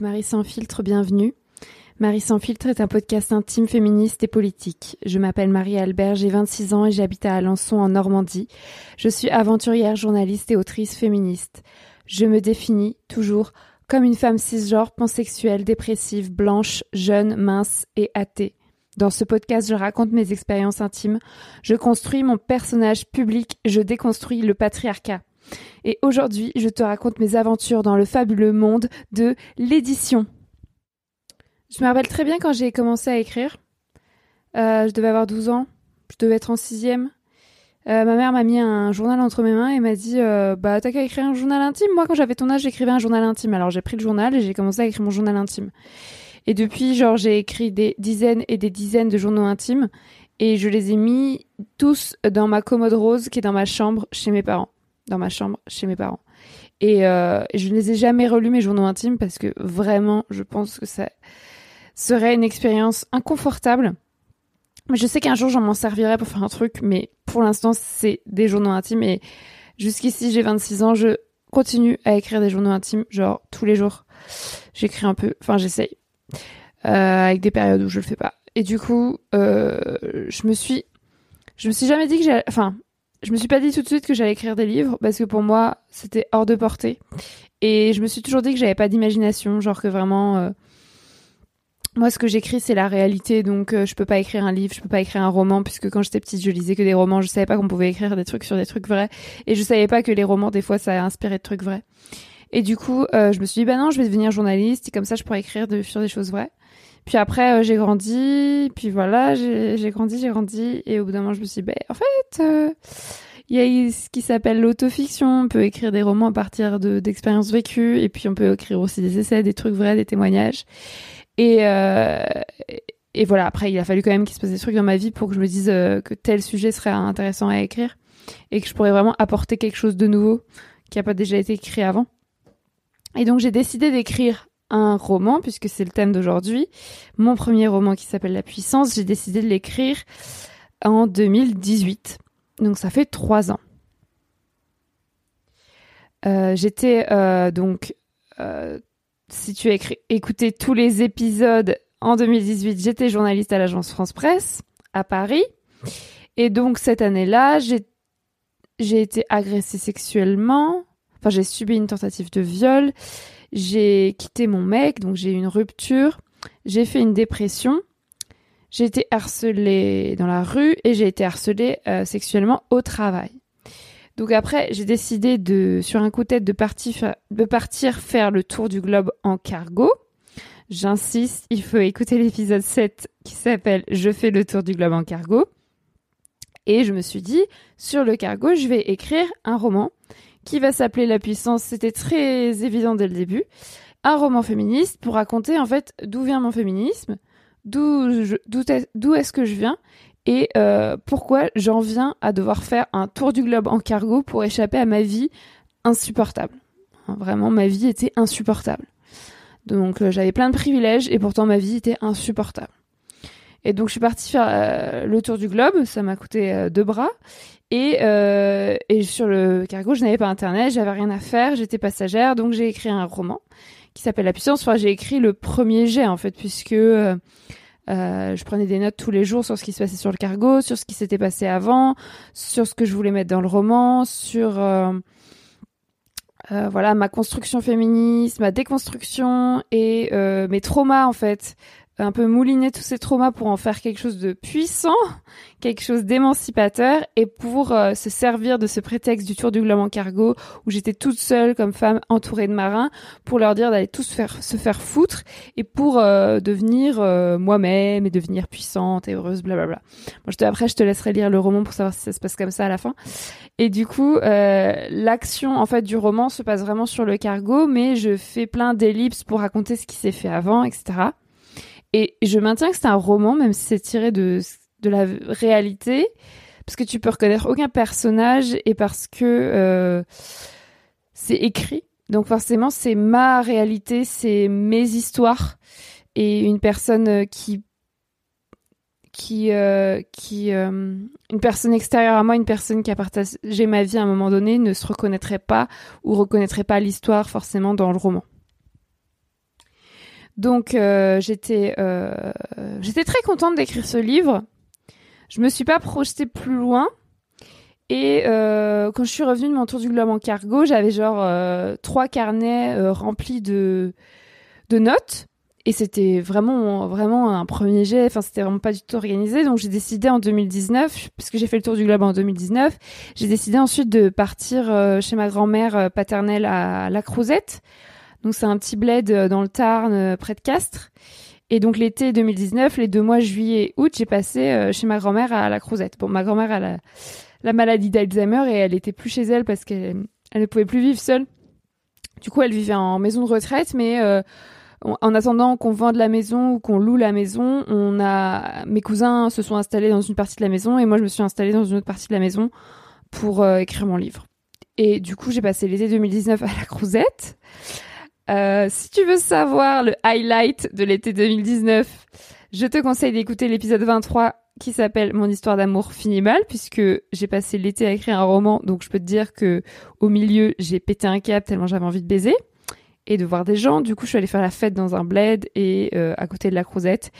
Marie sans filtre, bienvenue. Marie sans filtre est un podcast intime, féministe et politique. Je m'appelle Marie Albert, j'ai 26 ans et j'habite à Alençon en Normandie. Je suis aventurière, journaliste et autrice féministe. Je me définis toujours comme une femme cisgenre, pansexuelle, dépressive, blanche, jeune, mince et athée. Dans ce podcast, je raconte mes expériences intimes, je construis mon personnage public, je déconstruis le patriarcat. Et aujourd'hui, je te raconte mes aventures dans le fabuleux monde de l'édition. Je me rappelle très bien quand j'ai commencé à écrire. Euh, je devais avoir 12 ans. Je devais être en sixième. Euh, ma mère m'a mis un journal entre mes mains et m'a dit euh, Bah, t'as qu'à écrire un journal intime. Moi, quand j'avais ton âge, j'écrivais un journal intime. Alors, j'ai pris le journal et j'ai commencé à écrire mon journal intime. Et depuis, genre, j'ai écrit des dizaines et des dizaines de journaux intimes et je les ai mis tous dans ma commode rose qui est dans ma chambre chez mes parents dans ma chambre chez mes parents. Et euh, je ne les ai jamais relus mes journaux intimes parce que vraiment, je pense que ça serait une expérience inconfortable. Mais je sais qu'un jour, j'en m'en servirai pour faire un truc, mais pour l'instant, c'est des journaux intimes. Et jusqu'ici, j'ai 26 ans, je continue à écrire des journaux intimes, genre tous les jours. J'écris un peu, enfin, j'essaye, euh, avec des périodes où je le fais pas. Et du coup, euh, je me suis, je me suis jamais dit que j'ai, enfin, je me suis pas dit tout de suite que j'allais écrire des livres parce que pour moi c'était hors de portée. Et je me suis toujours dit que j'avais pas d'imagination genre que vraiment euh, moi ce que j'écris c'est la réalité. Donc euh, je peux pas écrire un livre je peux pas écrire un roman puisque quand j'étais petite je lisais que des romans. Je savais pas qu'on pouvait écrire des trucs sur des trucs vrais. Et je savais pas que les romans des fois ça a inspiré de trucs vrais. Et du coup euh, je me suis dit bah non je vais devenir journaliste et comme ça je pourrais écrire sur des choses vraies puis après, j'ai grandi, puis voilà, j'ai grandi, j'ai grandi, et au bout d'un moment, je me suis dit, bah, en fait, il y a ce qui s'appelle l'autofiction. On peut écrire des romans à partir d'expériences vécues, et puis on peut écrire aussi des essais, des trucs vrais, des témoignages. Et, euh, et voilà, après, il a fallu quand même qu'il se passe des trucs dans ma vie pour que je me dise euh, que tel sujet serait intéressant à écrire, et que je pourrais vraiment apporter quelque chose de nouveau qui n'a pas déjà été écrit avant. Et donc j'ai décidé d'écrire un roman, puisque c'est le thème d'aujourd'hui. Mon premier roman qui s'appelle La puissance, j'ai décidé de l'écrire en 2018. Donc ça fait trois ans. Euh, j'étais euh, donc, euh, si tu as écouté tous les épisodes en 2018, j'étais journaliste à l'agence France Presse à Paris. Et donc cette année-là, j'ai été agressée sexuellement. Enfin, j'ai subi une tentative de viol. J'ai quitté mon mec, donc j'ai eu une rupture. J'ai fait une dépression. J'ai été harcelée dans la rue et j'ai été harcelée euh, sexuellement au travail. Donc après, j'ai décidé de, sur un coup de tête, de partir, de partir faire le tour du globe en cargo. J'insiste, il faut écouter l'épisode 7 qui s'appelle Je fais le tour du globe en cargo. Et je me suis dit, sur le cargo, je vais écrire un roman qui va s'appeler La puissance. C'était très évident dès le début. Un roman féministe pour raconter en fait d'où vient mon féminisme, d'où est-ce que je viens et euh, pourquoi j'en viens à devoir faire un tour du globe en cargo pour échapper à ma vie insupportable. Vraiment, ma vie était insupportable. Donc euh, j'avais plein de privilèges et pourtant ma vie était insupportable. Et donc je suis partie faire euh, le tour du globe, ça m'a coûté deux bras. Et, et sur le cargo, je n'avais pas internet, j'avais rien à faire, j'étais passagère, donc j'ai écrit un roman qui s'appelle La puissance. Enfin, j'ai écrit le premier jet en fait, puisque euh, euh, je prenais des notes tous les jours sur ce qui se passait sur le cargo, sur ce qui s'était passé avant, sur ce que je voulais mettre dans le roman, sur euh, voilà ma construction féministe, ma déconstruction et mes traumas en fait un peu mouliner tous ces traumas pour en faire quelque chose de puissant, quelque chose d'émancipateur et pour euh, se servir de ce prétexte du tour du globe en cargo où j'étais toute seule comme femme entourée de marins pour leur dire d'aller tous faire se faire foutre et pour euh, devenir euh, moi-même et devenir puissante et heureuse blablabla. Moi je te, après je te laisserai lire le roman pour savoir si ça se passe comme ça à la fin. Et du coup l'action en fait du roman se passe vraiment sur le cargo mais je fais plein d'ellipses pour raconter ce qui s'est fait avant etc. Et je maintiens que c'est un roman, même si c'est tiré de, de la réalité, parce que tu peux reconnaître aucun personnage et parce que euh, c'est écrit. Donc forcément, c'est ma réalité, c'est mes histoires et une personne qui qui euh, qui euh, une personne extérieure à moi, une personne qui a partagé ma vie à un moment donné ne se reconnaîtrait pas ou reconnaîtrait pas l'histoire forcément dans le roman. Donc j'étais j'étais très contente d'écrire ce livre. Je me suis pas projetée plus loin. Et quand je suis revenue de mon tour du globe en cargo, j'avais genre trois carnets remplis de de notes et c'était vraiment, vraiment un premier jet. Enfin, c'était vraiment pas du tout organisé. Donc, j'ai décidé en 2019, parce que j'ai fait le tour du globe en 2019, j'ai décidé ensuite de partir euh, chez ma grand-mère euh, paternelle à La Crouzette. C'est un petit bled euh, dans le Tarn, près de Castres. Et donc, l'été 2019, les deux mois juillet et août, j'ai passé chez ma grand-mère à La Crouzette. Bon, ma grand-mère a la, la maladie d'Alzheimer et elle était plus chez elle parce qu'elle elle ne pouvait plus vivre seule. Du coup, elle vivait en maison de retraite, mais en attendant qu'on vende la maison ou qu'on loue la maison, on a mes cousins se sont installés dans une partie de la maison et moi je me suis installée dans une autre partie de la maison pour euh, écrire mon livre. Et du coup, j'ai passé l'été 2019 à la Crouzette. Euh, si tu veux savoir le highlight de l'été 2019, je te conseille d'écouter l'épisode 23 qui s'appelle Mon histoire d'amour finit mal puisque j'ai passé l'été à écrire un roman. Donc je peux te dire que au milieu j'ai pété un cap tellement j'avais envie de baiser et de voir des gens. Du coup, je suis allée faire la fête dans un bled et euh, à côté de la Crouzette.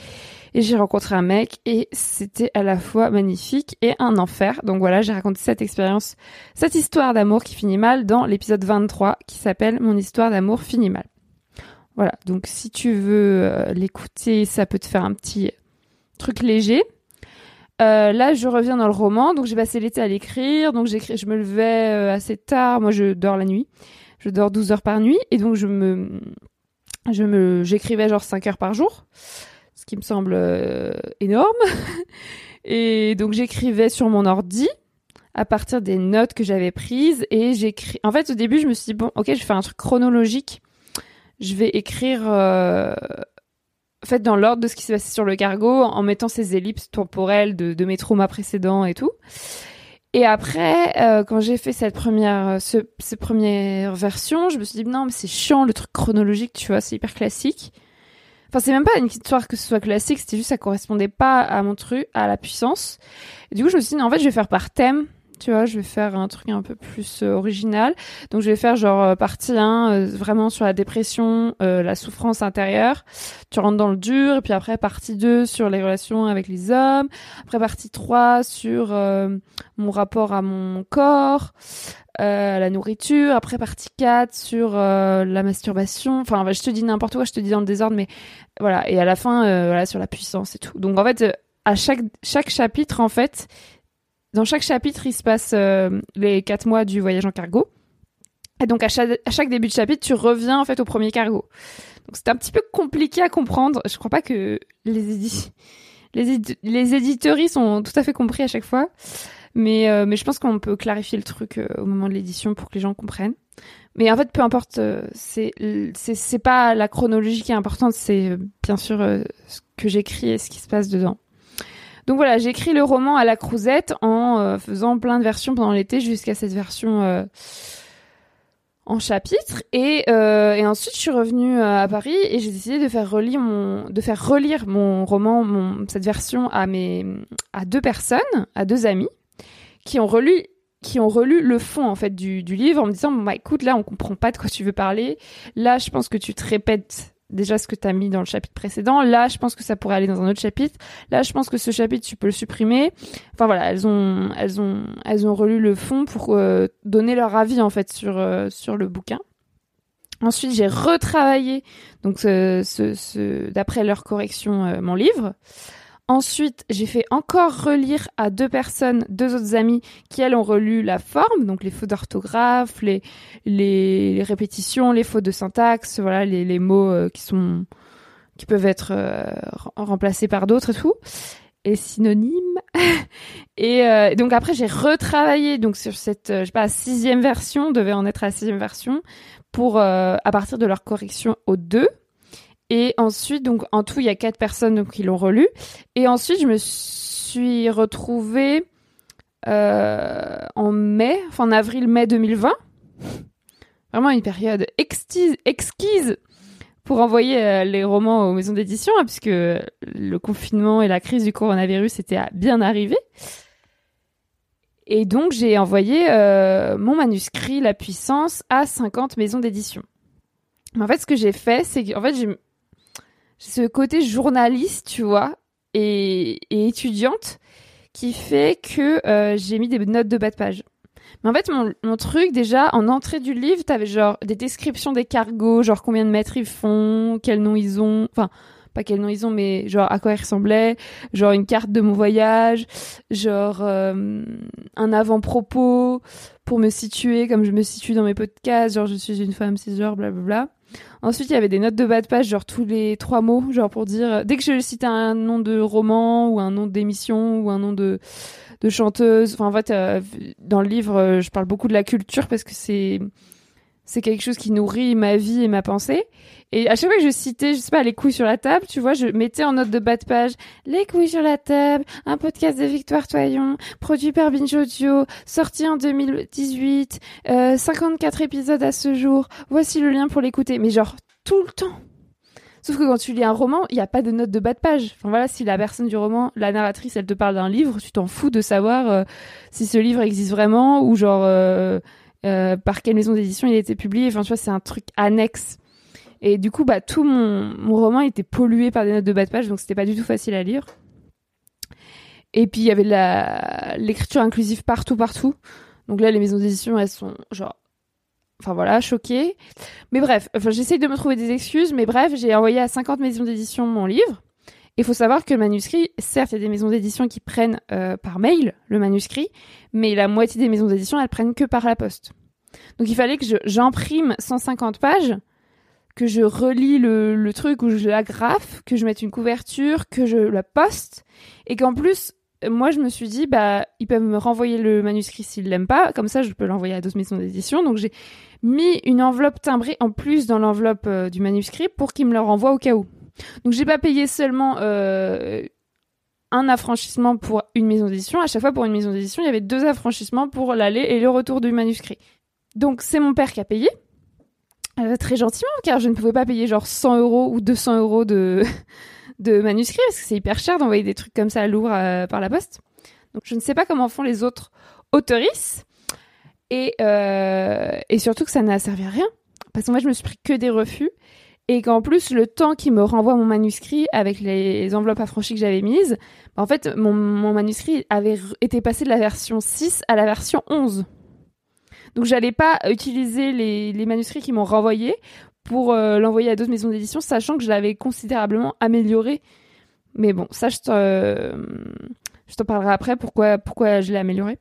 Et j'ai rencontré un mec et c'était à la fois magnifique et un enfer. Donc voilà, j'ai raconté cette expérience, cette histoire d'amour qui finit mal dans l'épisode 23 qui s'appelle Mon histoire d'amour finit mal. Voilà, donc si tu veux euh, l'écouter, ça peut te faire un petit truc léger. Euh, là, je reviens dans le roman, donc j'ai passé l'été à l'écrire, donc j'écris, je me levais assez tard, moi je dors la nuit je dors 12 heures par nuit et donc je me je me j'écrivais genre 5 heures par jour ce qui me semble euh, énorme. Et donc j'écrivais sur mon ordi à partir des notes que j'avais prises et j'écris en fait au début je me suis dit bon OK je faire un truc chronologique. Je vais écrire euh... en fait dans l'ordre de ce qui s'est passé sur le cargo en mettant ces ellipses temporelles de, de mes traumas précédents et tout et après, euh, quand j'ai fait cette première, euh, ce, ces premières versions, je me suis dit non, mais c'est chiant le truc chronologique, tu vois, c'est hyper classique. Enfin, c'est même pas une histoire que ce soit classique, c'était juste ça correspondait pas à mon truc, à la puissance. Et du coup, je me suis dit non, en fait, je vais faire par thème tu vois, je vais faire un truc un peu plus euh, original. Donc je vais faire genre euh, partie 1 euh, vraiment sur la dépression, la souffrance intérieure. Tu rentres dans le dur et puis après partie 2 sur les relations avec les hommes, après partie 3 sur mon rapport à mon corps, la nourriture, après partie 4 sur la masturbation. Enfin, je te dis n'importe quoi, je te dis dans le désordre mais voilà, et à la fin voilà sur la puissance et tout. Donc en fait à chaque chaque chapitre en fait, dans chaque chapitre, il se passe euh, les quatre mois du voyage en cargo. Et donc à chaque, à chaque, début de chapitre, tu reviens en fait au premier cargo. Donc c'est un petit peu compliqué à comprendre. Je crois pas que les édi les, les éditeuries sont tout à fait compris à chaque fois. Mais, euh, mais je pense qu'on peut clarifier le truc euh, au moment de l'édition pour que les gens comprennent. Mais en fait, peu importe, c'est c'est pas la chronologie qui est importante, c'est bien sûr ce que j'écris et ce qui se passe dedans. Donc voilà, j'écris le roman à la crousette en euh, faisant plein de versions pendant l'été jusqu'à cette version euh, en chapitre. Et, euh, et, ensuite, je suis revenue à Paris et j'ai décidé de faire relire mon, de faire relire mon roman, cette version à mes, à deux personnes, à deux amis, qui ont relu qui ont relu le fond en fait du, du livre en me disant bah écoute là on comprend pas de quoi tu veux parler là je pense que tu te répètes déjà ce que tu as mis dans le chapitre précédent. Là, je pense que ça pourrait aller dans un autre chapitre. Là, je pense que ce chapitre, tu peux le supprimer. Enfin voilà, elles ont, elles ont, elles ont relu le fond pour euh, donner leur avis en fait sur euh, sur le bouquin. Ensuite, j'ai retravaillé donc ce, ce, d'après leur correction euh, mon livre. Ensuite, j'ai fait encore relire à deux personnes, deux autres amies qui elles ont relu la forme, donc les fautes d'orthographe, les, les, répétitions, les fautes de syntaxe, voilà, les, les mots euh, qui sont qui peuvent être euh, remplacés par d'autres et tout, et synonymes. et euh, donc après j'ai retravaillé donc sur cette, je sais pas, sixième version, devait en être à la sixième version, pour à partir de leur correction aux deux. Et ensuite, donc en tout, il y a quatre personnes qui l'ont relu. Et ensuite, je me suis retrouvée euh, en mai, enfin en avril-mai 2020. Vraiment une période exquise, pour envoyer euh, les romans aux maisons d'édition, hein, puisque le confinement et la crise du coronavirus étaient bien arrivés. Et donc, j'ai envoyé euh, mon manuscrit La Puissance à 50 maisons d'édition. En fait, ce que j'ai fait, c'est qu'en fait, j'ai ce côté journaliste, tu vois, et, étudiante, qui fait que euh, j'ai mis des notes de bas de page. Mais en fait, mon, truc, déjà, en entrée du livre, t'avais genre des descriptions des cargos, genre combien de mètres ils font, quel nom ils ont, enfin, pas quel nom ils ont, mais genre à quoi ils ressemblaient, genre une carte de mon voyage, genre euh, un avant-propos pour me situer comme je me situe dans mes podcasts, genre je suis une femme cisgenre, blablabla. Ensuite, il y avait des notes de bas de page, genre tous les trois mots, genre pour dire, dès que je citais un nom de roman ou un nom d'émission ou un nom de chanteuse. Enfin, en fait, euh, dans le livre, euh, je parle beaucoup de la culture parce que c'est c'est quelque chose qui nourrit ma vie et ma pensée. Et à chaque fois que je citais, je sais pas, les couilles sur la table, tu vois, je mettais en note de bas de page les couilles sur la table, un podcast de Victoire Toyon, produit par Binge Audio, sorti en 2018, euh, 54 épisodes à ce jour. Voici le lien pour l'écouter. Mais genre tout le temps. Sauf que quand tu lis un roman, il n'y a pas de note de bas de page. Enfin voilà, si la personne du roman, la narratrice, elle te parle d'un livre, tu t'en fous de savoir euh, si ce livre existe vraiment ou genre euh, euh, par quelle maison d'édition il été publié. Enfin, tu vois, c'est un truc annexe. Et du coup, bah, tout mon, mon roman était pollué par des notes de bas de page, donc c'était pas du tout facile à lire. Et puis, il y avait l'écriture inclusive partout, partout. Donc là, les maisons d'édition, elles sont genre, enfin voilà, choquées. Mais bref, enfin, j'essaye de me trouver des excuses, mais bref, j'ai envoyé à 50 maisons d'édition mon livre. Il faut savoir que le manuscrit, certes, il y a des maisons d'édition qui prennent euh, par mail le manuscrit, mais la moitié des maisons d'édition, elles prennent que par la poste. Donc il fallait que j'imprime 150 pages, que je relis le, truc ou je l'agrafe, que je mette une couverture, que je la poste, et qu'en plus, moi je me suis dit, bah ils peuvent me renvoyer le manuscrit s'ils l'aiment pas, comme ça je peux l'envoyer à d'autres maisons d'édition. Donc j'ai mis une enveloppe timbrée en plus dans l'enveloppe euh, du manuscrit pour qu'ils me le renvoient au cas où. Donc j'ai pas payé seulement euh, un affranchissement pour une maison d'édition. À chaque fois pour une maison d'édition, il y avait deux affranchissements pour l'aller et le retour du manuscrit. Donc c'est mon père qui a payé. Euh, très gentiment, car je ne pouvais pas payer genre 100 euros ou 200 euros de, de manuscrit, parce que c'est hyper cher d'envoyer des trucs comme ça lourds euh, par la poste. Donc je ne sais pas comment font les autres autoristes. Et, et surtout que ça n'a servi à rien. Parce que moi, je me suis pris que des refus et qu'en plus le temps qui me renvoie mon manuscrit avec les enveloppes affranchies que j'avais mises, en fait mon, manuscrit avait été passé de la version 6 à la version 11. Donc j'allais pas utiliser les, manuscrits qui m'ont renvoyé pour euh, l'envoyer à d'autres maisons d'édition, sachant que je l'avais considérablement amélioré. Mais bon, ça je t'en parlerai après pourquoi, pourquoi je l'ai amélioré.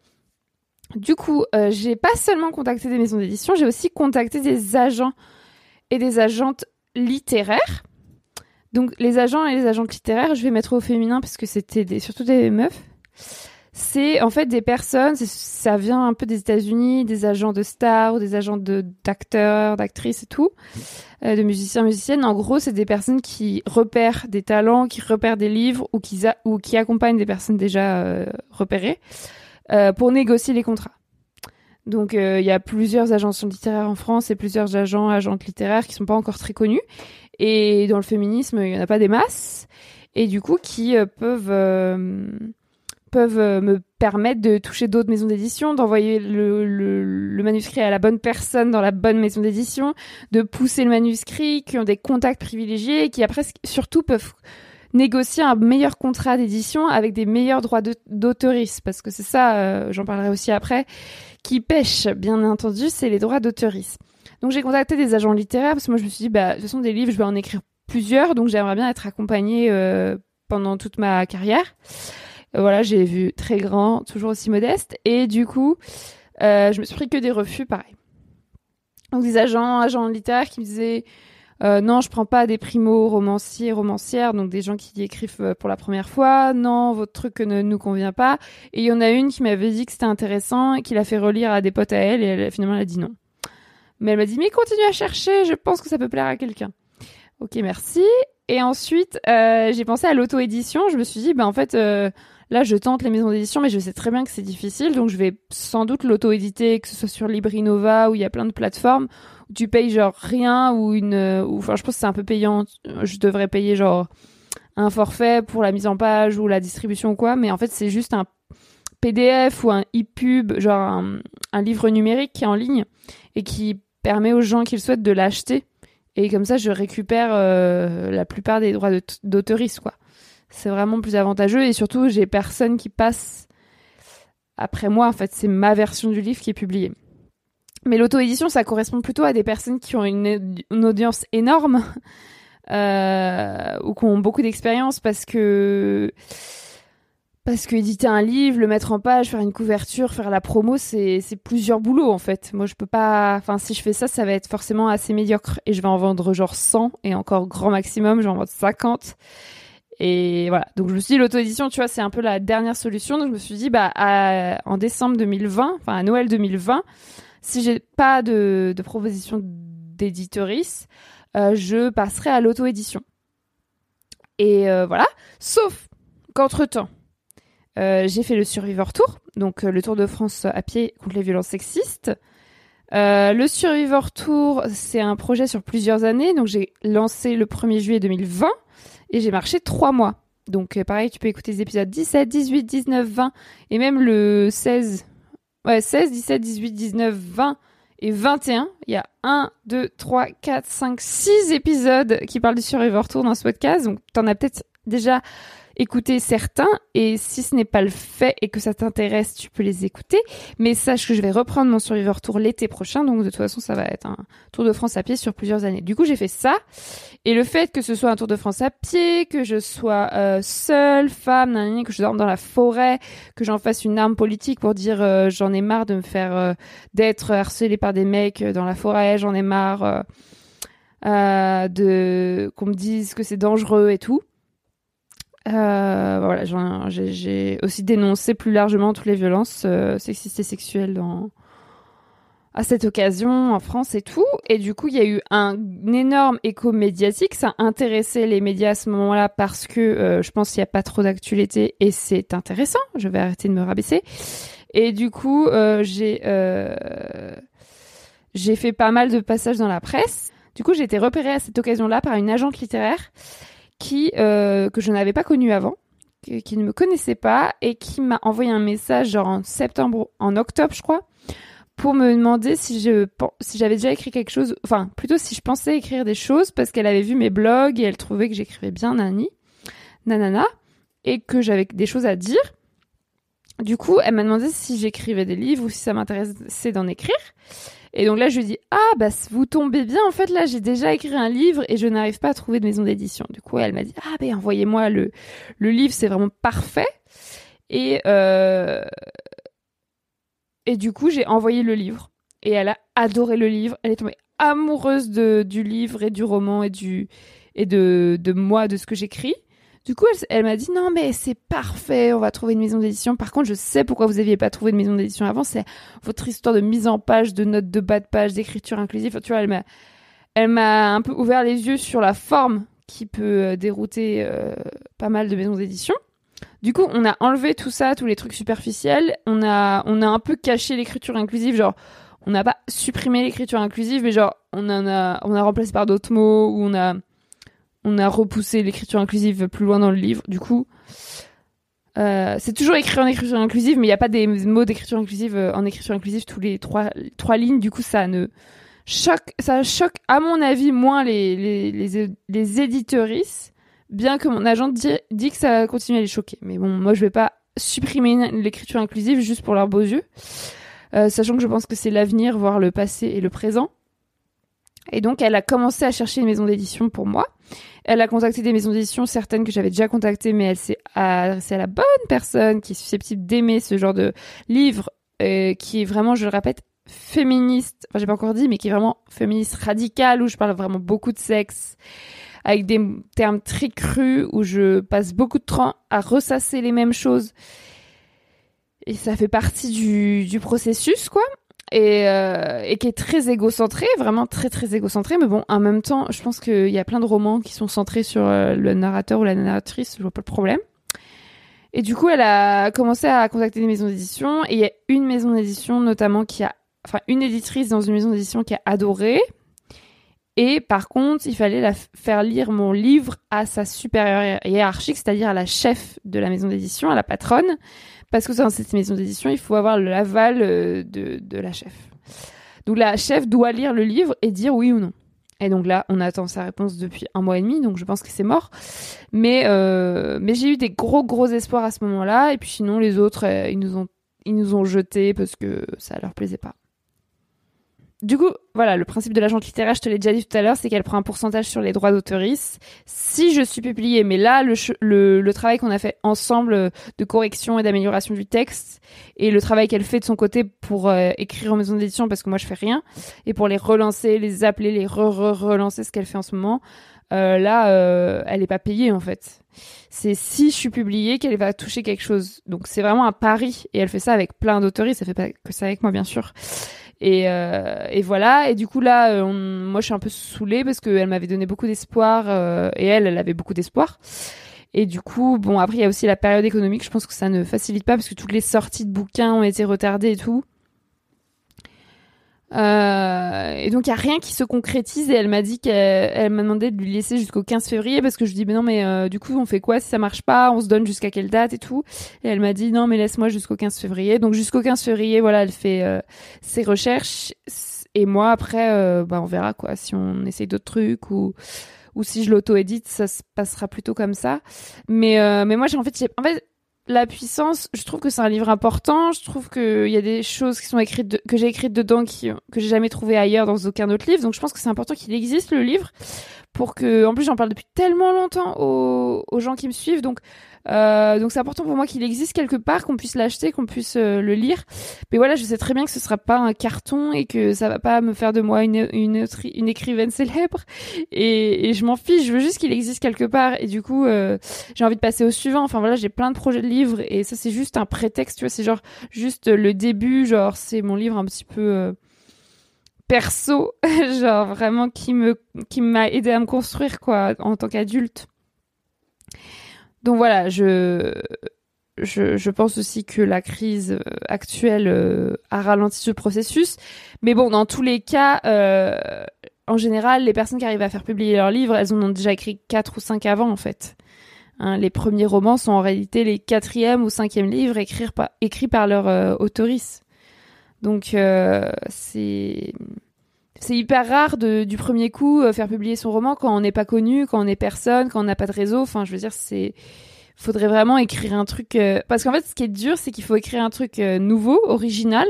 Du coup, euh, j'ai pas seulement contacté des maisons d'édition, j'ai aussi contacté des agents et des agentes littéraire. Donc les agents et les agentes littéraires, je vais mettre au féminin parce que c'était surtout des meufs. C'est en fait des personnes, ça vient un peu des États-Unis, des agents de stars ou des agents d'acteurs, d'actrices et tout, euh, de musiciens, musiciennes. En gros, c'est des personnes qui repèrent des talents, qui repèrent des livres ou qui, ou qui accompagnent des personnes déjà euh, repérées euh, pour négocier les contrats. Donc euh, il y a plusieurs agences littéraires en France et plusieurs agents, agentes littéraires qui sont pas encore très connus. Et dans le féminisme, il y en a pas des masses. Et du coup, qui euh, peuvent euh, peuvent me permettre de toucher d'autres maisons d'édition, d'envoyer le, le, manuscrit à la bonne personne dans la bonne maison d'édition, de pousser le manuscrit, qui ont des contacts privilégiés qui après surtout peuvent négocier un meilleur contrat d'édition avec des meilleurs droits d'auteurisme parce que c'est ça, j'en parlerai aussi après, qui pêche, bien entendu, c'est les droits d'auteurisme. Donc j'ai contacté des agents littéraires parce que moi je me suis dit, bah, de toute façon des livres, je vais en écrire plusieurs, donc j'aimerais bien être accompagnée euh, pendant toute ma carrière. Euh, voilà, j'ai vu très grand, toujours aussi modeste, et du coup, euh, je me suis pris que des refus, pareil. Donc des agents, agents littéraires qui me disaient, euh, non, je prends pas des primo romanciers, romancières, donc des gens qui écrivent euh, pour la première fois. Non, votre truc ne nous convient pas. Et il y en a une qui m'avait dit que c'était intéressant et qui l'a fait relire à des potes à elle et elle, finalement elle a dit non. Mais elle m'a dit mais continue à chercher, je pense que ça peut plaire à quelqu'un. Ok, merci. Et ensuite, euh, j'ai pensé à l'auto-édition. Je me suis dit, bah en fait, euh, là, je tente les maisons d'édition, mais je sais très bien que c'est difficile, donc je vais sans doute l'auto-éditer, que ce soit sur Librinova où il y a plein de plateformes tu payes genre rien ou une euh, ou enfin je pense que c'est un peu payant je devrais payer genre un forfait pour la mise en page ou la distribution ou quoi mais en fait c'est juste un PDF ou un e-pub genre un, livre numérique qui est en ligne et qui permet aux gens qui le souhaitent de l'acheter Et comme ça, je récupère euh, la plupart des droits d'auteurisme, quoi. C'est vraiment plus avantageux et surtout, j'ai personne qui passe après moi. En fait, c'est ma version du livre qui est publiée. Mais l'auto-édition, ça correspond plutôt à des personnes qui ont une, audience énorme euh, ou qui ont beaucoup d'expérience parce que parce éditer un livre, le mettre en page, faire une couverture, faire la promo, c'est plusieurs boulots en fait. Moi, je peux pas. Enfin, si je fais ça, ça va être forcément assez médiocre et je vais en vendre genre 100 et encore grand maximum, je vais en vendre 50. Et voilà. Donc je me suis dit l'auto-édition, tu vois, c'est un peu la dernière solution. Donc je me suis dit, bah, en décembre 2020, enfin à Noël 2020, si j'ai pas de, proposition d'éditorice, euh, je passerai à l'auto-édition. Et euh, voilà. Sauf qu'entre temps, euh, j'ai fait le Survivor Tour, donc le Tour de France à pied contre les violences sexistes. Le Survivor Tour, c'est un projet sur plusieurs années, donc j'ai lancé le 1er juillet 2020 et j'ai marché trois mois. Donc pareil, tu peux écouter les épisodes 17, 18, 19, 20 et même le 16. Ouais, 16, 17, 18, 19, 20 et 21. Il y a 1, 2, 3, 4, 5, 6 épisodes qui parlent du Survivor Tour dans ce podcast. Donc t'en as peut-être déjà écouter certains et si ce n'est pas le fait et que ça t'intéresse, tu peux les écouter. Mais sache que je vais reprendre mon Survivor Tour l'été prochain, donc de toute façon ça va être un Tour de France à pied sur plusieurs années. Du coup j'ai fait ça et le fait que ce soit un Tour de France à pied, que je sois euh, seule, femme, que je dorme dans la forêt, que j'en fasse une arme politique pour dire euh, j'en ai marre de me faire euh, d'être harcelée par des mecs dans la forêt, j'en ai marre de qu'on me dise que c'est dangereux et tout. Euh, voilà, j'ai aussi dénoncé plus largement toutes les violences euh, sexistes et sexuelles dans, à cette occasion en France et tout. Et du coup, il y a eu un, énorme écho médiatique. Ça a intéressé les médias à ce moment-là parce que euh, je pense qu'il n'y a pas trop d'actualité et c'est intéressant. Je vais arrêter de me rabaisser. Et du coup, euh, j'ai j'ai fait pas mal de passages dans la presse. Du coup, j'ai été repérée à cette occasion-là par une agente littéraire qui euh, que je n'avais pas connu avant, qui, ne me connaissait pas et qui m'a envoyé un message en septembre, en octobre je crois, pour me demander si si j'avais déjà écrit quelque chose, enfin plutôt si je pensais écrire des choses parce qu'elle avait vu mes blogs et elle trouvait que j'écrivais bien nani, nanana et que j'avais des choses à dire. Du coup, elle m'a demandé si j'écrivais des livres ou si ça m'intéressait d'en écrire. Et donc là, je lui dis ah bah vous tombez bien. En fait, là, j'ai déjà écrit un livre et je n'arrive pas à trouver de maison d'édition. Du coup, elle m'a dit ah ben envoyez-moi le le livre, c'est vraiment parfait. Et euh... et du coup, j'ai envoyé le livre et elle a adoré le livre. Elle est tombée amoureuse de du livre et du roman et du et de de moi, de ce que j'écris. Du coup, elle, m'a dit non mais c'est parfait, on va trouver une maison d'édition. Par contre, je sais pourquoi vous aviez pas trouvé de maison d'édition avant, c'est votre histoire de mise en page, de notes de bas de page, d'écriture inclusive. Tu vois, elle m'a, elle m'a un peu ouvert les yeux sur la forme qui peut euh, dérouter euh, pas mal de maisons d'édition. Du coup, on a enlevé tout ça, tous les trucs superficiels. On a, on a un peu caché l'écriture inclusive, genre on n'a pas supprimé l'écriture inclusive, mais genre on en a, on a remplacé par d'autres mots ou on a on a repoussé l'écriture inclusive plus loin dans le livre. Du coup, euh, c'est toujours écrit en écriture inclusive, mais il n'y a pas des mots d'écriture inclusive euh, en écriture inclusive tous les trois, trois lignes. Du coup, ça ne choque, ça choque, à mon avis, moins les, les, bien que mon agent dit, que ça continue à les choquer. Mais bon, moi, je vais pas supprimer l'écriture inclusive juste pour leurs beaux yeux, euh, sachant que je pense que c'est l'avenir, voire le passé et le présent. Et donc, elle a commencé à chercher une maison d'édition pour moi. Elle a contacté des maisons d'édition, certaines que j'avais déjà contactées, mais elle s'est adressée à la bonne personne qui est susceptible d'aimer ce genre de livre, euh, qui est vraiment, je le répète, féministe. Enfin, j'ai pas encore dit, mais qui est vraiment féministe radical, où je parle vraiment beaucoup de sexe, avec des termes très crus, où je passe beaucoup de temps à ressasser les mêmes choses. Et ça fait partie du, du processus, quoi et, euh, et qui est très égocentré, vraiment très très égocentré. Mais bon, en même temps, je pense qu'il y a plein de romans qui sont centrés sur euh, le narrateur ou la narratrice, je vois pas le problème. Et du coup, elle a commencé à contacter des maisons d'édition. Et il y a une maison d'édition notamment qui a, enfin une éditrice dans une maison d'édition qui a adoré. Et par contre, il fallait la faire lire mon livre à sa supérieure hiérarchique, c'est-à-dire à la chef de la maison d'édition, à la patronne, parce que dans cette maison d'édition, il faut avoir l'aval euh, de, la chef. Donc la chef doit lire le livre et dire oui ou non. Et donc là, on attend sa réponse depuis un mois et demi, donc je pense que c'est mort. Mais, euh, mais j'ai eu des gros, gros espoirs à ce moment-là. Et puis sinon, les autres, euh, ils, nous ont, ils nous ont jetés parce que ça leur plaisait pas. Du coup, voilà, le principe de l'agent littéraire, je te l'ai déjà dit tout à l'heure, c'est qu'elle prend un pourcentage sur les droits d'auteurisme. Si je suis publiée, mais là, le, le, le travail qu'on a fait ensemble euh, de correction et d'amélioration du texte, et le travail qu'elle fait de son côté pour euh, écrire en maison d'édition, parce que moi je fais rien, et pour les relancer, les appeler, les re-re-relancer, ce qu'elle fait en ce moment, euh, là, euh, elle est pas payée en fait. C'est si je suis publiée qu'elle va toucher quelque chose. Donc c'est vraiment un pari, et elle fait ça avec plein d'auteuristes, ça fait pas que ça avec moi bien sûr. Et, euh, et voilà. Et du coup là, euh, moi je suis un peu saoulée parce qu'elle m'avait donné beaucoup d'espoir euh, et elle, elle avait beaucoup d'espoir. Et du coup, bon après il y a aussi la période économique. Je pense que ça ne facilite pas parce que toutes les sorties de bouquins ont été retardées et tout. Euh, et donc il y a rien qui se concrétise et elle m'a dit qu'elle m'a demandé de lui laisser jusqu'au 15 février parce que je lui dis mais non mais euh, du coup on fait quoi si ça marche pas? On se donne jusqu'à quelle date et tout? Et elle m'a dit non mais laisse-moi jusqu'au 15 février. Donc jusqu'au 15 février voilà elle fait euh, ses recherches et moi après euh, bah on verra quoi si on essaye d'autres trucs ou ou si je l'auto-édite ça se passera plutôt comme ça. Mais mais moi j'ai en fait j'ai en fait la puissance, je trouve que c'est un livre important. Je trouve qu'il y a des choses qui sont écrites, que j'ai écrites dedans qui, que j'ai jamais trouvé ailleurs dans aucun autre livre. Donc je pense que c'est important qu'il existe le livre pour que, en plus j'en parle depuis tellement longtemps aux, aux gens qui me suivent. Donc euh, donc c'est important pour moi qu'il existe quelque part, qu'on puisse l'acheter, qu'on puisse euh, le lire. Mais voilà, je sais très bien que ce sera pas un carton et que ça va pas me faire de moi une, une, une écrivaine célèbre. Et, et je m'en fiche, je veux juste qu'il existe quelque part. Et du coup, euh, j'ai envie de passer au suivant. Enfin voilà, j'ai plein de projets de livres et ça c'est juste un prétexte, tu vois, c'est genre juste le début, genre c'est mon livre un petit peu euh, perso, genre vraiment qui me qui m'a aidé à me construire quoi en tant qu'adulte. Donc voilà, je, je, je, pense aussi que la crise euh, actuelle euh, a ralenti ce processus. Mais bon, dans tous les cas, euh, en général, les personnes qui arrivent à faire publier leurs livres, elles en ont déjà écrit quatre ou cinq avant, en fait. Hein, les premiers romans sont en réalité les quatrième ou cinquième livres écrits par, écrits par leur euh, autorice. Donc, euh, c'est hyper rare de, du premier coup euh, faire publier son roman quand on n'est pas connu, quand on n'est personne, quand on n'a pas de réseau. Enfin, je veux dire, c'est faudrait vraiment écrire un truc euh... parce qu'en fait, ce qui est dur, c'est qu'il faut écrire un truc euh, nouveau, original,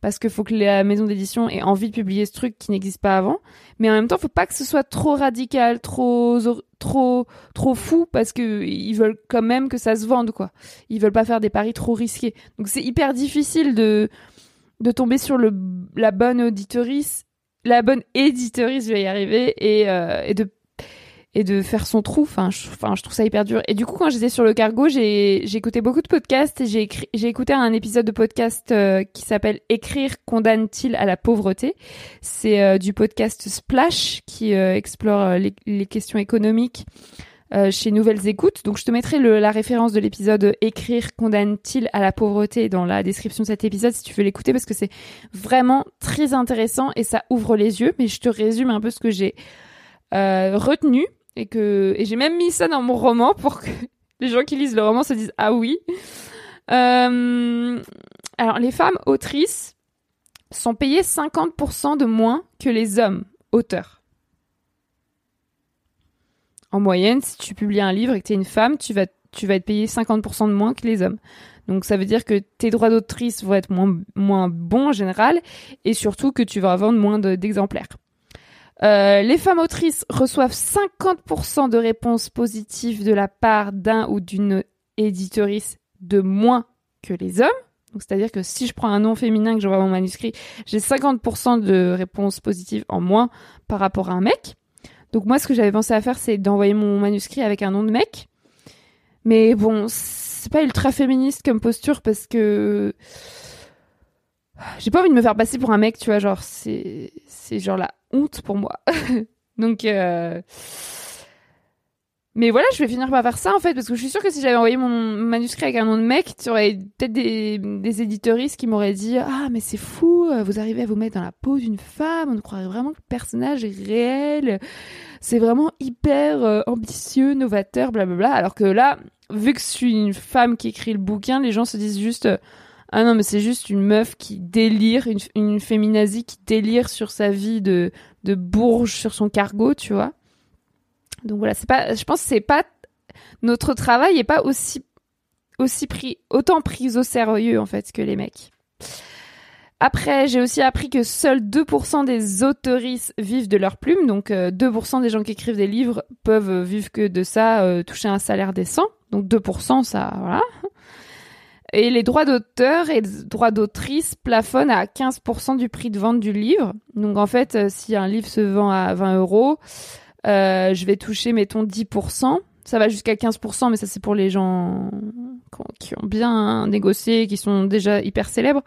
parce qu'il faut que la maison d'édition ait envie de publier ce truc qui n'existe pas avant. Mais en même temps, faut pas que ce soit trop radical, trop trop trop fou, parce que ils veulent quand même que ça se vende, quoi. Ils veulent pas faire des paris trop risqués. Donc c'est hyper difficile de de tomber sur le la bonne auditorice la bonne éditorice, je vais y arriver, et, euh, et de et de faire son trou. Enfin, je, enfin, je trouve ça hyper dur. Et du coup, quand j'étais sur le cargo, j'ai, écouté beaucoup de podcasts j'ai, j'ai écouté un épisode de podcast euh, qui s'appelle Écrire condamne-t-il à la pauvreté? C'est euh, du podcast Splash qui euh, explore euh, les, les, questions économiques. Euh, chez Nouvelles Écoutes. Donc je te mettrai la référence de l'épisode Écrire condamne-t-il à la pauvreté dans la description de cet épisode si tu veux l'écouter parce que c'est vraiment très intéressant et ça ouvre les yeux. Mais je te résume un peu ce que j'ai euh, retenu et que j'ai même mis ça dans mon roman pour que les gens qui lisent le roman se disent ah oui. Euh, alors les femmes autrices sont payées 50% de moins que les hommes auteurs. En moyenne, si tu publies un livre et que tu es une femme, tu vas, tu vas être payé 50% de moins que les hommes. Donc ça veut dire que tes droits d'autrice vont être moins, moins bons en général et surtout que tu vas vendre moins d'exemplaires. Euh, les femmes autrices reçoivent 50% de réponses positives de la part d'un ou d'une éditorice de moins que les hommes. Donc c'est-à-dire que si je prends un nom féminin que j'envoie mon manuscrit, j'ai 50% de réponses positives en moins par rapport à un mec. Donc moi, ce que j'avais pensé à faire, c'est d'envoyer mon manuscrit avec un nom de mec. Mais bon, c'est pas ultra féministe comme posture parce que j'ai pas envie de me faire passer pour un mec, tu vois, genre c'est c'est genre la honte pour moi. Donc euh... Mais voilà, je vais finir par faire ça en fait, parce que je suis sûre que si j'avais envoyé mon manuscrit avec un nom de mec, tu aurais peut-être des, des éditoristes qui m'auraient dit Ah, mais c'est fou, vous arrivez à vous mettre dans la peau d'une femme, on croirait vraiment que le personnage est réel, c'est vraiment hyper euh, ambitieux, novateur, blablabla. Alors que là, vu que je suis une femme qui écrit le bouquin, les gens se disent juste Ah non, mais c'est juste une meuf qui délire, une, une féminazie qui délire sur sa vie de, de bourge sur son cargo, tu vois. Donc voilà, c'est pas, je pense que c'est pas, notre travail est pas aussi, aussi pris, autant pris au sérieux, en fait, que les mecs. Après, j'ai aussi appris que seuls 2% des autoristes vivent de leur plume, donc 2% euh, des gens qui écrivent des livres peuvent vivre que de ça, euh, toucher un salaire décent. Donc 2%, ça, voilà. Et les droits d'auteur et droits d'autrice plafonnent à 15% du prix de vente du livre. Donc en fait, euh, si un livre se vend à 20 euros, je vais toucher, mettons, 10%. Ça va jusqu'à 15%, mais ça c'est pour les gens qui ont bien négocié, qui sont déjà hyper célèbres.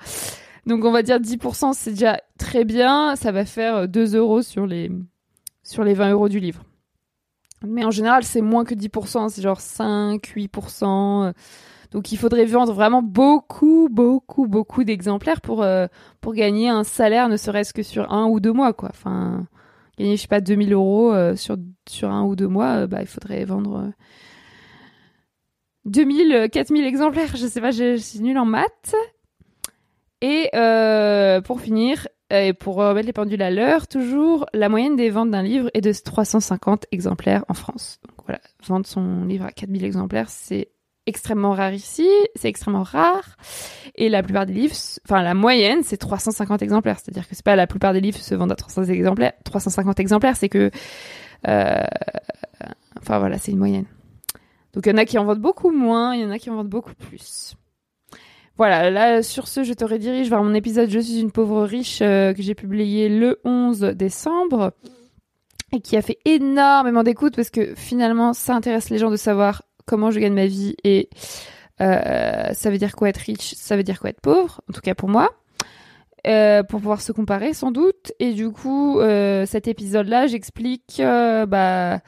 Donc on va dire 10%, c'est déjà très bien. Ça va faire 2 euros sur les, sur les 20 euros du livre. Mais en général, c'est moins que 10%, c'est genre 5, 8%. Donc il faudrait vendre vraiment beaucoup, beaucoup, beaucoup d'exemplaires pour, euh, pour gagner un salaire, ne serait-ce que sur un ou deux mois, quoi. Enfin, gagner, je sais pas, 2000 euros euh, sur, sur un ou deux mois, euh, bah, il faudrait vendre 2000, 4000 exemplaires. Je sais pas, je suis nulle en maths. Et euh, pour finir, et pour remettre les pendules à l'heure, toujours, la moyenne des ventes d'un livre est de 350 exemplaires en France. Donc voilà, vendre son livre à 4000 exemplaires, c'est extrêmement rare ici, c'est extrêmement rare. Et la plupart des livres, enfin la moyenne, c'est 350 exemplaires. C'est-à-dire que c'est pas la plupart des livres se vendent à 300 exemplaires, 350 exemplaires, c'est que, euh, enfin voilà, c'est une moyenne. Donc il y en a qui en vendent beaucoup moins, il y en a qui en vendent beaucoup plus. Voilà, là sur ce, je te redirige vers mon épisode Je suis une pauvre riche euh, que j'ai publié le 11 décembre et qui a fait énormément d'écoute parce que finalement ça intéresse les gens de savoir comment je gagne ma vie et euh, ça veut dire quoi être riche, ça veut dire quoi être pauvre, en tout cas pour moi. Euh, pour pouvoir se comparer sans doute. Et du coup, euh, cet épisode-là, j'explique bah,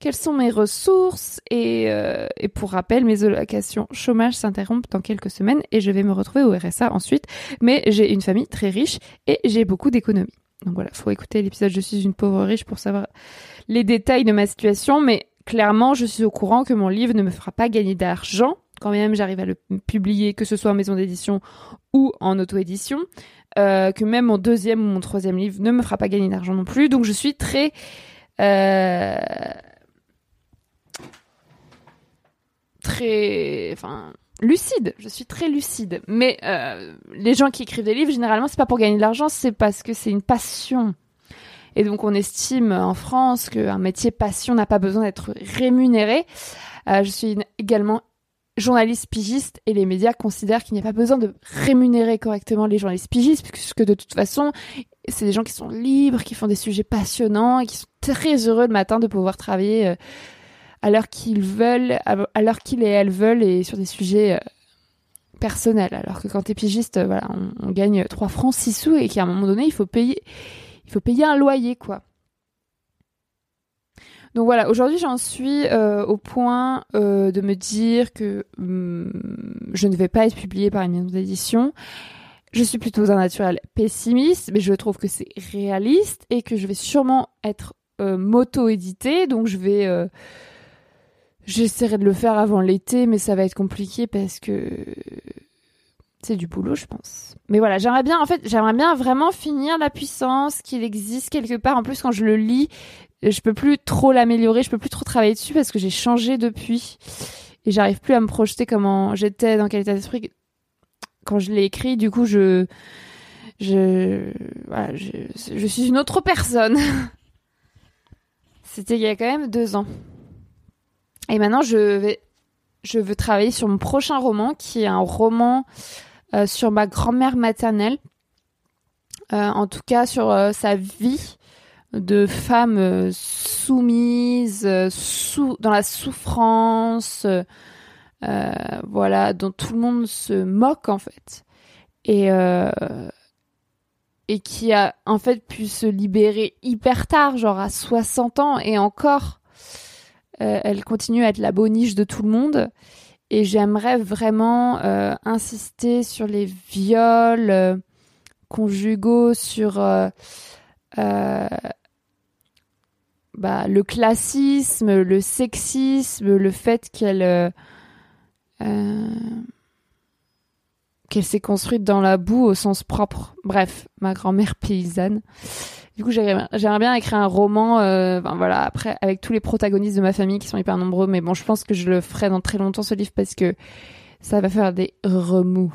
quelles sont mes ressources et, et pour rappel, mes allocations chômage s'interrompent dans quelques semaines et je vais me retrouver au RSA ensuite. Mais j'ai une famille très riche et j'ai beaucoup d'économies. Donc voilà, faut écouter l'épisode Je suis une pauvre riche pour savoir les détails de ma situation, mais clairement, je suis au courant que mon livre ne me fera pas gagner d'argent quand même j'arrive à le publier, que ce soit en maison d'édition ou en auto-édition. Euh, que même mon deuxième ou mon troisième livre ne me fera pas gagner d'argent non plus. Donc je suis très euh, très enfin lucide. Je suis très lucide. Mais euh, les gens qui écrivent des livres généralement c'est pas pour gagner de l'argent, c'est parce que c'est une passion. Et donc on estime en France qu'un métier passion n'a pas besoin d'être rémunéré. je suis également journalistes pigistes et les médias considèrent qu'il n'y a pas besoin de rémunérer correctement les journalistes pigistes puisque de toute façon c'est des gens qui sont libres, qui font des sujets passionnants et qui sont très heureux le matin de pouvoir travailler euh, à l'heure qu'ils veulent, à l'heure qu'ils et elles veulent et sur des sujets euh, personnels. Alors que quand t'es pigiste, euh, voilà, on, on gagne 3 francs 6 sous et qu'à un moment donné, il faut payer, faut payer un loyer, quoi. Donc voilà, aujourd'hui j'en suis euh, au point euh, de me dire que hum, je ne vais pas être publiée par une maison d'édition. Je suis plutôt un naturel pessimiste, mais je trouve que c'est réaliste et que je vais sûrement être euh, moto-édité, donc je vais... J'essaierai de le faire avant l'été, mais ça va être compliqué parce que c'est du boulot, je pense. Mais voilà, j'aimerais bien, en fait, j'aimerais bien vraiment finir la puissance qu'il existe quelque part. En plus, quand je le lis, je peux plus trop l'améliorer, je peux plus trop travailler dessus parce que j'ai changé depuis et j'arrive plus à me projeter comment j'étais dans quel état d'esprit quand je l'ai écrit. Du coup, je je voilà, je, suis une autre personne. C'était il y a quand même deux ans. Et maintenant, je vais je veux travailler sur mon prochain roman qui est un roman euh, sur ma grand-mère maternelle. Euh, en tout cas sur euh, sa vie de euh, sous, dans la souffrance, voilà, dont tout le monde se moque en fait, et et qui a en fait pu se libérer hyper tard, genre à 60 ans, et encore, elle continue à être la boniche de tout le monde. Et j'aimerais vraiment insister sur les viols conjugaux, sur bah, le classisme, le sexisme, le fait qu'elle euh, euh, qu'elle s'est construite dans la boue au sens propre. Bref, ma grand-mère paysanne. Du coup, j'aimerais bien écrire un roman, euh, voilà, après, avec tous les protagonistes de ma famille qui sont hyper nombreux, mais bon, je pense que je le ferai dans très longtemps ce livre parce que ça va faire des remous.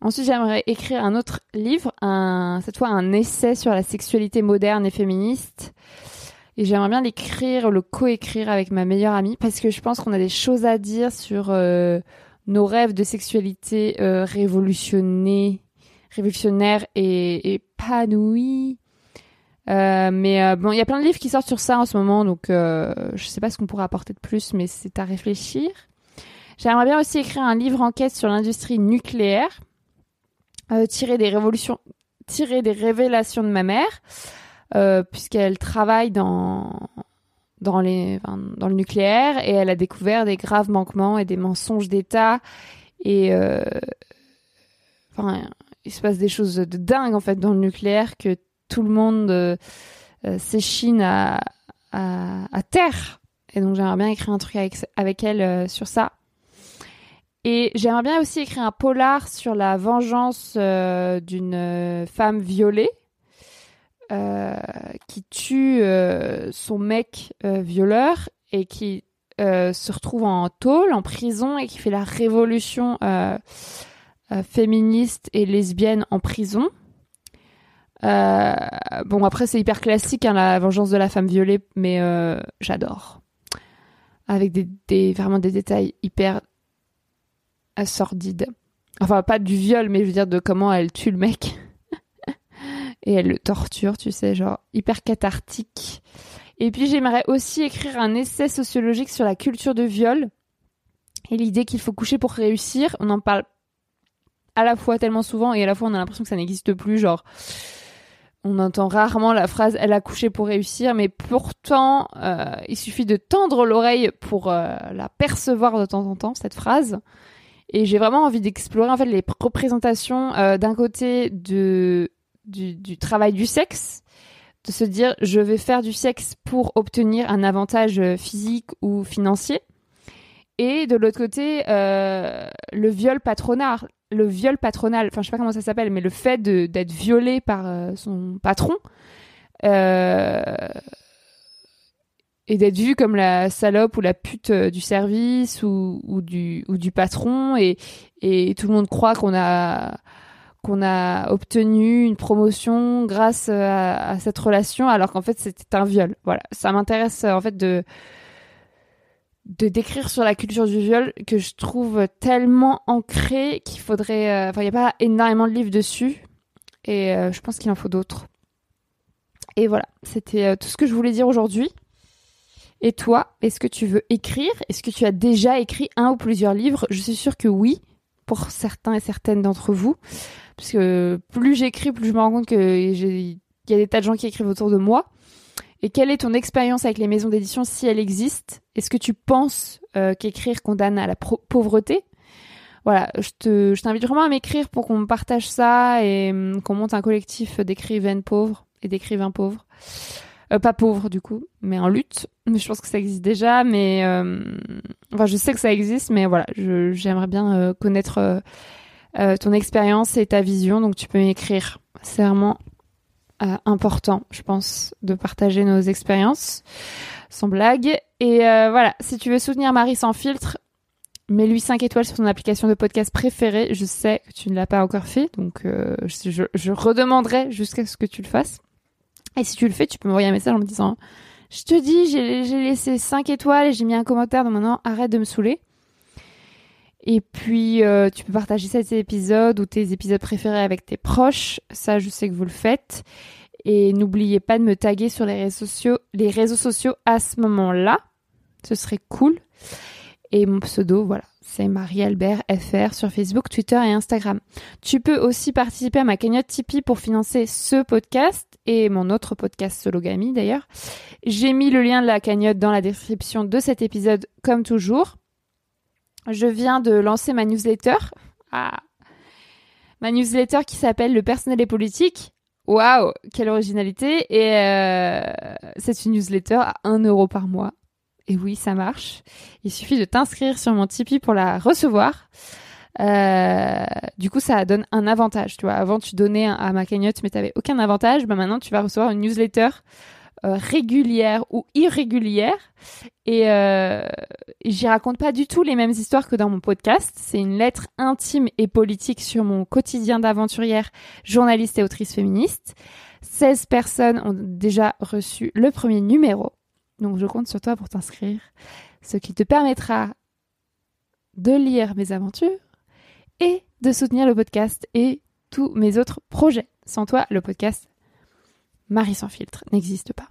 Ensuite, j'aimerais écrire un autre livre, un, cette fois un essai sur la sexualité moderne et féministe. Et j'aimerais bien l'écrire, le coécrire avec ma meilleure amie parce que je pense qu'on a des choses à dire sur euh, nos rêves de sexualité euh, révolutionnaire et épanouis. Euh, mais euh, bon, il y a plein de livres qui sortent sur ça en ce moment, donc euh, je sais pas ce qu'on pourrait apporter de plus, mais c'est à réfléchir. J'aimerais bien aussi écrire un livre enquête sur l'industrie nucléaire, euh, tiré des révolutions, tiré des révélations de ma mère, puisqu'elle travaille dans dans le nucléaire et elle a découvert des graves manquements et des mensonges d'État et enfin il se passe des choses de dingue en fait dans le nucléaire que tout le monde euh, euh, s'échine à, à, à, terre. Et donc j'aimerais bien écrire un truc avec, avec elle euh, sur ça. Et j'aimerais bien aussi écrire un polar sur la vengeance d'une femme violée qui tue son mec violeur et qui se retrouve en tôle, en prison et qui fait la révolution féministe et lesbienne en prison. Euh, bon, après, c'est hyper classique, hein, la vengeance de la femme violée, mais euh, j'adore. Avec des, des, vraiment des détails hyper sordides. Enfin, pas du viol, mais je veux dire de comment elle tue le mec. Et elle le torture, tu sais, genre hyper cathartique. Et puis, j'aimerais aussi écrire un essai sociologique sur la culture de viol et l'idée qu'il faut coucher pour réussir. On en parle à la fois tellement souvent et à la fois on a l'impression que ça n'existe plus, genre on entend rarement la phrase elle a couché pour réussir, mais pourtant euh, il suffit de tendre l'oreille pour euh, la percevoir de temps en temps cette phrase. Et j'ai vraiment envie d'explorer en fait les représentations euh, d'un côté de du, travail du sexe, de se dire je vais faire du sexe pour obtenir un avantage physique ou financier, et de l'autre côté le viol patronal, le viol patronal, enfin je sais pas comment ça s'appelle, mais le fait d'être violé par euh, son patron euh, et d'être vu comme la salope ou la pute euh, du service ou, du ou du patron et, et tout le monde croit qu'on a qu'on a obtenu une promotion grâce à, à cette relation alors qu'en fait c'était un viol. Voilà, ça m'intéresse en fait de de décrire sur la culture du viol que je trouve tellement ancrée qu'il faudrait. Euh, enfin, il n'y a pas énormément de livres dessus et euh, je pense qu'il en faut d'autres. Et voilà, c'était euh, tout ce que je voulais dire aujourd'hui. Et toi, est-ce que tu veux écrire? Est-ce que tu as déjà écrit un ou plusieurs livres? Je suis sûre que oui, pour certains et certaines d'entre vous. Parce que plus j'écris, plus je me rends compte qu'il y a des tas de gens qui écrivent autour de moi. Et quelle est ton expérience avec les maisons d'édition si elle existe? Est-ce que tu penses euh, qu'écrire condamne à la pauvreté? Voilà, je te, je t'invite vraiment à m'écrire pour qu'on partage ça et hum, qu'on monte un collectif d'écrivaines pauvres et d'écrivains pauvres. Euh, pas pauvres du coup, mais en lutte. Je pense que ça existe déjà, mais euh, enfin je sais que ça existe, mais voilà, j'aimerais bien euh, connaître ton expérience et ta vision, donc tu peux m'écrire. C'est vraiment euh, important, je pense, de partager nos expériences, sans blague. Et euh, voilà, si tu veux soutenir Marie sans filtre, mets-lui 5 étoiles sur ton application de podcast préférée. Je sais que tu ne l'as pas encore fait, donc euh, je, je, redemanderai jusqu'à ce que tu le fasses. Et si tu le fais, tu peux m'envoyer un message en me disant Je te dis, j'ai laissé 5 étoiles et j'ai mis un commentaire, donc maintenant arrête de me saouler. Et puis, euh, tu peux partager cet épisode ou tes épisodes préférés avec tes proches. Ça, je sais que vous le faites. Et n'oubliez pas de me taguer sur les réseaux sociaux, les réseaux sociaux à ce moment-là. Ce serait cool. Et mon pseudo, voilà, c'est Marie-Albert FR sur Facebook, Twitter et Instagram. Tu peux aussi participer à ma cagnotte Tipeee pour financer ce podcast et mon autre podcast Sologamy d'ailleurs. J'ai mis le lien de la cagnotte dans la description de cet épisode comme toujours je viens de lancer ma newsletter. Ah. Ma newsletter qui s'appelle Le personnel et politique. Waouh, quelle originalité. Et euh, c'est une newsletter à 1 euro par mois. Et oui, ça marche. Il suffit de t'inscrire sur mon Tipeee pour la recevoir. Euh, du coup, ça donne un avantage. Tu vois, avant, tu donnais à ma cagnotte, mais tu n'avais aucun avantage. Bah, maintenant, tu vas recevoir une newsletter régulière ou irrégulière. Et euh, j'y raconte pas du tout les mêmes histoires que dans mon podcast. C'est une lettre intime et politique sur mon quotidien d'aventurière, journaliste et autrice féministe. 16 personnes ont déjà reçu le premier numéro. Donc je compte sur toi pour t'inscrire, ce qui te permettra de lire mes aventures et de soutenir le podcast et tous mes autres projets. Sans toi, le podcast Marie sans filtre n'existe pas.